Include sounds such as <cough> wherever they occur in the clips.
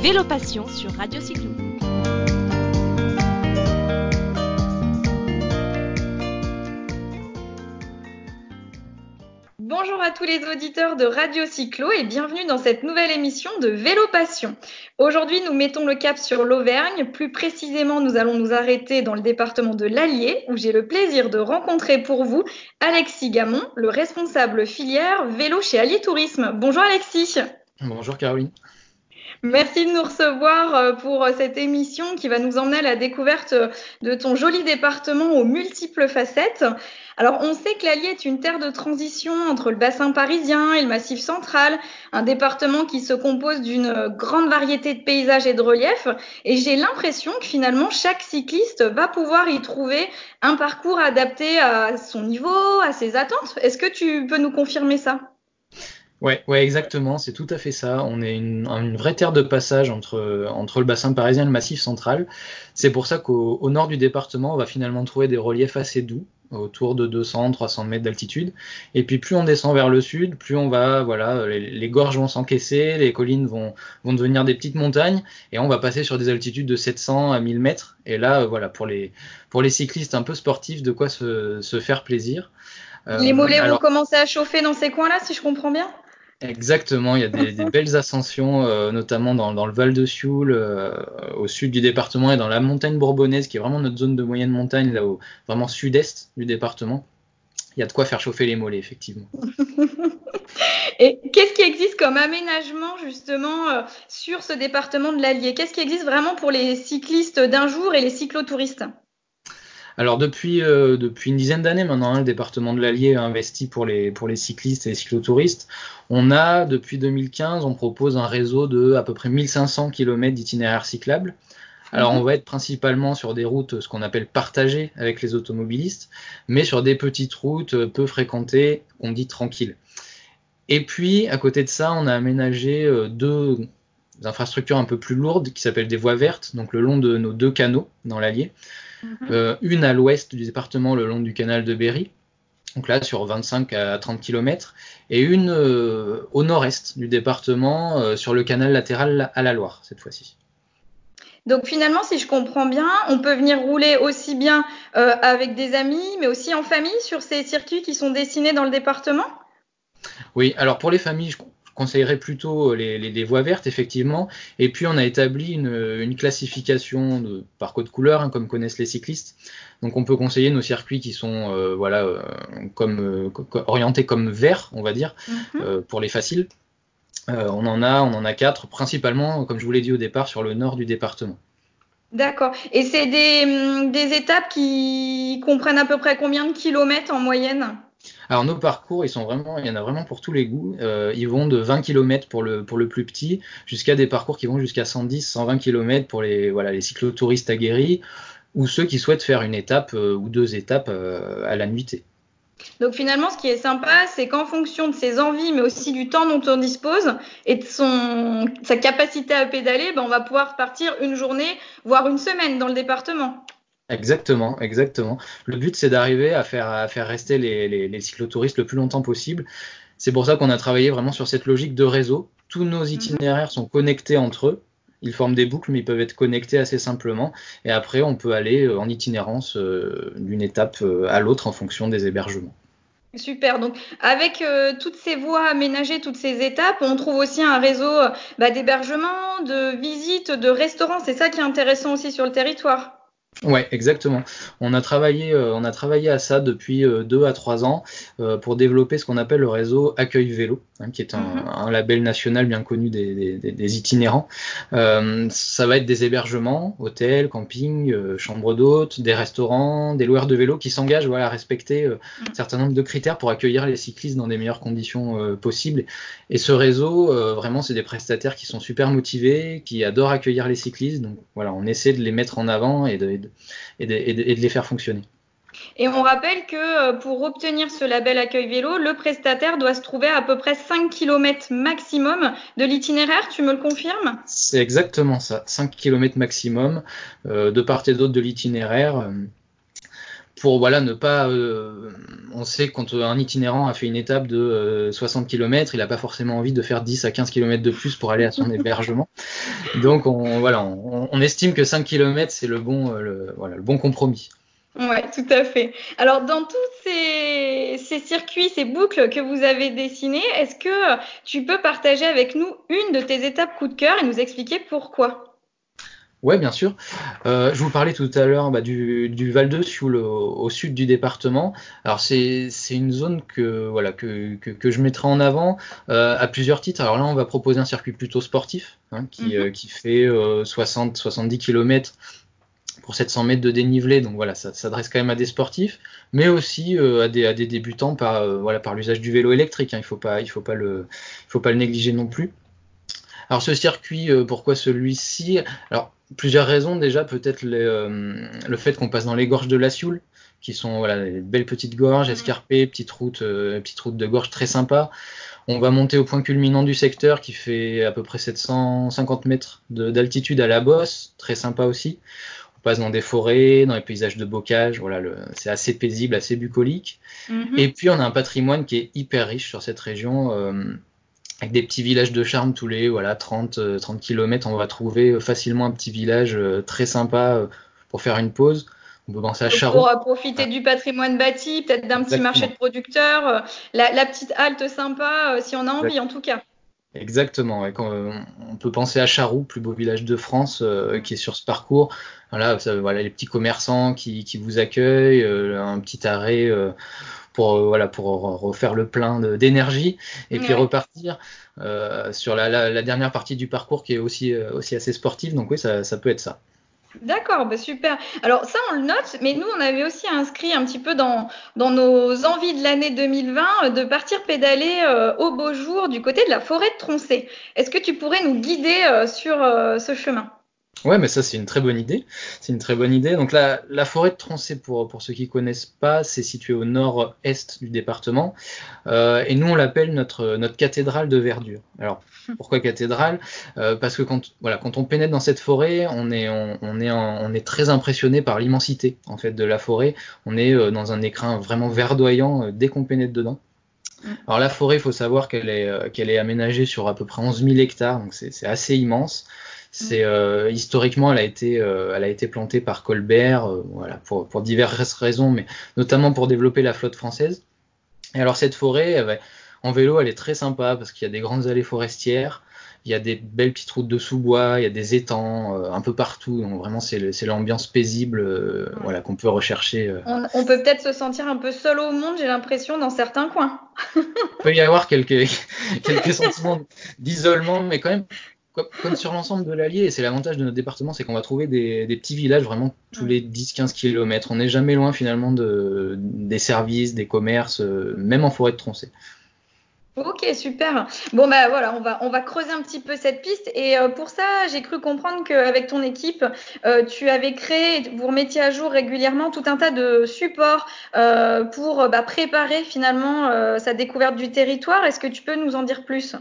Vélo Passion sur Radio Cyclo. Bonjour à tous les auditeurs de Radio Cyclo et bienvenue dans cette nouvelle émission de Vélo Passion. Aujourd'hui, nous mettons le cap sur l'Auvergne. Plus précisément, nous allons nous arrêter dans le département de l'Allier où j'ai le plaisir de rencontrer pour vous Alexis Gamon, le responsable filière vélo chez Allier Tourisme. Bonjour Alexis. Bonjour Caroline. Merci de nous recevoir euh, pour euh, cette émission qui va nous emmener à la découverte euh, de ton joli département aux multiples facettes. Alors, on sait que l'Allier est une terre de transition entre le bassin parisien et le massif central, un département qui se compose d'une grande variété de paysages et de reliefs. Et j'ai l'impression que finalement, chaque cycliste va pouvoir y trouver un parcours adapté à son niveau, à ses attentes. Est-ce que tu peux nous confirmer ça? Ouais, ouais, exactement, c'est tout à fait ça. On est une, une, vraie terre de passage entre, entre le bassin parisien et le massif central. C'est pour ça qu'au nord du département, on va finalement trouver des reliefs assez doux, autour de 200, 300 mètres d'altitude. Et puis plus on descend vers le sud, plus on va, voilà, les, les gorges vont s'encaisser, les collines vont, vont devenir des petites montagnes, et on va passer sur des altitudes de 700 à 1000 mètres. Et là, voilà, pour les, pour les cyclistes un peu sportifs, de quoi se, se faire plaisir. Les mollets euh, vont commencer à chauffer dans ces coins-là, si je comprends bien? Exactement, il y a des, belles ascensions, euh, notamment dans, dans, le Val de Sioule, euh, au sud du département, et dans la montagne bourbonnaise, qui est vraiment notre zone de moyenne montagne, là au vraiment sud-est du département. Il y a de quoi faire chauffer les mollets, effectivement. <laughs> et qu'est-ce qui existe comme aménagement justement euh, sur ce département de l'Allier? Qu'est-ce qui existe vraiment pour les cyclistes d'un jour et les cyclotouristes? Alors depuis, euh, depuis une dizaine d'années maintenant, hein, le département de l'Allier a investi pour les, pour les cyclistes et les cyclotouristes. On a, depuis 2015, on propose un réseau de à peu près 1500 km d'itinéraires cyclables. Alors on va être principalement sur des routes, ce qu'on appelle partagées avec les automobilistes, mais sur des petites routes peu fréquentées, on dit tranquilles. Et puis, à côté de ça, on a aménagé euh, deux infrastructures un peu plus lourdes qui s'appellent des voies vertes, donc le long de nos deux canaux dans l'Allier. Euh, une à l'ouest du département le long du canal de Berry, donc là sur 25 à 30 km, et une euh, au nord-est du département euh, sur le canal latéral à la Loire cette fois-ci. Donc finalement, si je comprends bien, on peut venir rouler aussi bien avec des amis, mais aussi en famille sur ces circuits qui sont dessinés dans le département? Oui, alors pour les familles, je conseillerais plutôt les, les, les, voies vertes, effectivement. Et puis, on a établi une, une classification de, par code couleur, hein, comme connaissent les cyclistes. Donc, on peut conseiller nos circuits qui sont euh, voilà, euh, comme, euh, orientés comme vert, on va dire, mm -hmm. pour les faciles. on en a, on en a quatre, principalement, comme je vous l'ai dit au départ, sur le nord du département. D'accord. Et c'est des, hum, des étapes qui comprennent à peu près combien de kilomètres en moyenne? Alors nos parcours, ils sont vraiment, il y en a vraiment pour tous les goûts. Euh, ils vont de 20 km pour le, plus petit jusqu'à des parcours qui vont jusqu'à 110, 120 km pour les, voilà, les cyclotouristes aguerris ou ceux qui souhaitent faire une étape euh, ou deux étapes euh, à la nuitée. Donc finalement, ce qui est sympa, c'est qu'en fonction de ses envies, mais aussi du temps dont on dispose et de son, sa capacité à pédaler, ben on va pouvoir partir une journée, voire une semaine dans le département. Exactement, exactement. Le but, c'est d'arriver à faire, à faire rester les, les, les, cyclotouristes le plus longtemps possible. C'est pour ça qu'on a travaillé vraiment sur cette logique de réseau. Tous nos mhm. itinéraires sont connectés entre eux. Ils forment des boucles, mais ils peuvent être connectés assez simplement. Et après, on peut aller euh, en itinérance euh, d'une étape euh, à l'autre en fonction des hébergements. Super. Donc, avec euh, toutes ces voies aménagées, toutes ces étapes, on trouve aussi un réseau bah, d'hébergement, de visites, de restaurants. C'est ça qui est intéressant aussi sur le territoire. Ouais, exactement. On a travaillé, euh, on a travaillé à ça depuis euh, deux à trois ans euh, pour développer ce qu'on appelle le réseau Accueil Vélo, hein, qui est un, -hmm. un, label national bien connu des, des, des itinérants. Euh, ça va être des hébergements, hôtels, campings, euh, chambres d'hôtes, des restaurants, des loueurs de vélos qui s'engagent voilà, à respecter -hmm. un certain nombre de critères pour accueillir les cyclistes dans des meilleures conditions possibles. Et ce réseau, vraiment, c'est des prestataires qui sont super motivés, qui adorent accueillir les cyclistes. Donc voilà, on essaie de les mettre en avant et de, et de, et de, et de les faire fonctionner. Et on rappelle que euh, pour obtenir ce label accueil vélo, le prestataire doit se trouver à peu près 5 km maximum de l'itinéraire, tu me le confirmes? C'est exactement ça, 5 km maximum euh, de part et d'autre de l'itinéraire. Pour voilà ne pas on sait quand un itinérant a fait une étape de 60 km il n'a pas forcément envie de faire 10 à 15 km de plus pour aller à son <laughs> hébergement. Donc on voilà on, estime que 5 km c'est le bon le, voilà le bon compromis. Oui, tout à fait. Alors, dans tous ces, circuits, ces boucles que vous avez dessinées, est-ce que tu peux partager avec nous une de tes étapes coup de cœur et nous expliquer pourquoi? Oui, bien sûr. Euh, je vous parlais tout à l'heure bah, du, Val de Sioule au, sud du département. Alors c'est une zone que voilà que, que, je mettrai en avant euh, à plusieurs titres. Alors là, on va proposer un circuit plutôt sportif hein, qui, mhm. euh, qui, fait 60-70 km pour 700 mètres de dénivelé. Donc voilà, ça s'adresse quand même à des sportifs, mais aussi euh, à, des, à, des, débutants par, euh, voilà, par l'usage du vélo électrique. Hein. Il ne faut, pas, il faut, pas le, faut pas le négliger non plus. Alors ce circuit, euh, pourquoi celui-ci? Alors plusieurs raisons déjà, peut-être le fait qu'on passe dans les gorges de la Sioule, qui sont voilà, des belles petites gorges escarpées, petites routes, petites routes de gorge très sympas. On va monter au point culminant du secteur qui fait à peu près 750 mètres d'altitude à la bosse, très sympa aussi on passe dans des forêts, dans les paysages de bocage, voilà, c'est assez paisible, assez bucolique. Mhm. Et puis on a un patrimoine qui est hyper riche sur cette région, euh, avec des petits villages de charme tous les voilà 30 30 km, on va trouver facilement un petit village euh, très sympa euh, pour faire une pause. On peut penser à Charroux. Pour profiter du patrimoine bâti, peut-être d'un petit marché de producteurs, la, petite halte sympa, si on a envie en tout cas. Exactement. on peut penser à Charroux, plus beau village de France, qui est sur ce parcours. Voilà, voilà les petits commerçants qui, qui vous accueillent, euh, un petit arrêt euh, pour euh, voilà pour refaire le plein d'énergie et puis repartir sur la, la, dernière partie du parcours qui est aussi aussi assez sportive. Donc oui, ça, ça peut être ça. D'accord, bah super. Alors ça, on le note, mais nous, on avait aussi inscrit un petit peu dans, dans nos envies de l'année 2020 de partir pédaler au beau jour du côté de la forêt de Troncé. Est-ce que tu pourrais nous guider sur ce chemin? Ouais, mais ça c'est une très bonne idée. C'est une très bonne idée. Donc la, la forêt de Troncé, pour, pour ceux qui connaissent pas, c'est situé au nord-est du département. Euh, et nous on l'appelle notre, notre cathédrale de verdure. Alors pourquoi cathédrale? Euh, Parce que quand, voilà, quand on pénètre dans cette forêt, on est, on, on est, on est très impressionné par l'immensité en fait de la forêt. On est euh, dans un écrin vraiment verdoyant dès qu'on pénètre dedans. Mm. Alors la forêt, il faut savoir qu'elle est, qu'elle est aménagée sur à peu près 11 000 hectares, donc c'est assez immense. C'est euh, historiquement, elle a été, euh, elle a été plantée par Colbert, euh, voilà, pour, pour, diverses raisons, mais notamment pour développer la flotte française. Et alors cette forêt, en vélo, elle est très sympa parce qu'il y a des grandes allées forestières, il y a des belles petites routes de sous-bois, il y a des étangs un peu partout. Donc vraiment, c'est l'ambiance paisible, voilà, qu'on peut rechercher. On, on, peut peut-être se sentir un peu seul au monde, j'ai l'impression, dans certains coins. il peut y avoir quelques, <laughs> quelques sentiments d'isolement, mais quand même comme sur l'ensemble de l'Allier, et c'est l'avantage de notre département, c'est qu'on va trouver des, petits villages vraiment tous les 10-15 km. On n'est jamais loin finalement de, des services, des commerces, euh, même en forêt de Troncé. Ok, super. Bon, bah voilà, on va, on va creuser un petit peu cette piste. Et euh, pour ça, j'ai cru comprendre qu'avec ton équipe, euh, tu avais créé, vous remettiez à jour régulièrement tout un tas de supports pour bah, préparer finalement sa découverte du territoire. Est-ce que tu peux nous en dire plus?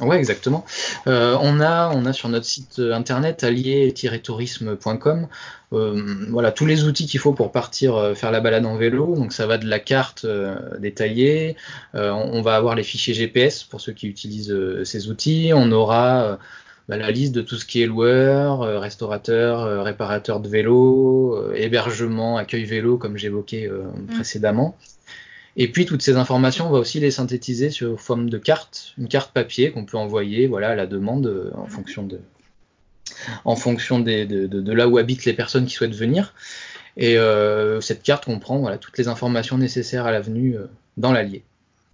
Ouais, exactement. Euh, on a, on a sur notre site internet allier-tourisme.com, euh, voilà tous les outils qu'il faut pour partir euh, faire la balade en vélo. Donc ça va de la carte détaillée, on, va avoir les fichiers GPS pour ceux qui utilisent ces outils, on aura bah, la liste de tout ce qui est loueur, restaurateur, réparateur de vélo, hébergement, accueil vélo comme j'évoquais mmh. précédemment. Et puis toutes ces informations, on va aussi les synthétiser sous forme de carte, une carte papier qu'on peut envoyer voilà, à la demande euh, en mhm. fonction de, en fonction des, de, de, là où habitent les personnes qui souhaitent venir. Et euh, cette carte comprend voilà, toutes les informations nécessaires à la venue euh, dans l'Allier.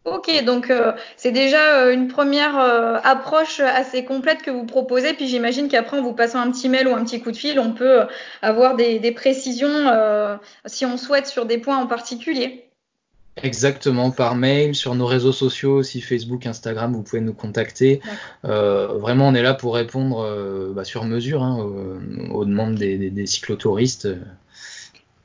Ok, donc euh, c'est déjà une première approche assez complète que vous proposez. Puis j'imagine qu'après, en vous passant un petit mail ou un petit coup de fil, on peut avoir des, des précisions si on souhaite sur des points en particulier. Exactement, par mail, sur nos réseaux sociaux, aussi Facebook, Instagram, vous pouvez nous contacter. Euh, vraiment, on est là pour répondre euh, bah, sur mesure hein, aux, demandes des, des, cyclotouristes euh,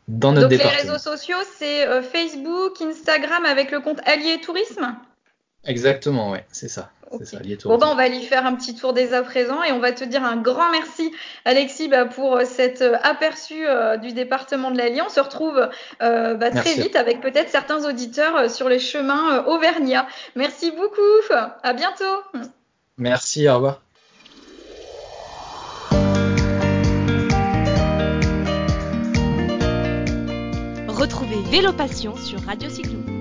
dans notre Donc les réseaux sociaux, c'est Facebook, Instagram avec le compte Allier Tourisme? Exactement, ouais, c'est ça. Bon, bah, on va aller faire un petit tour dès à présent et on va te dire un grand merci, Alexis, bah, pour cet aperçu du département de l'Allier. On se retrouve bah, très vite avec peut-être certains auditeurs sur les chemins auvergnats. Merci beaucoup. À bientôt. Merci, au revoir. Retrouvez Vélo Passion sur Radio Cyclo.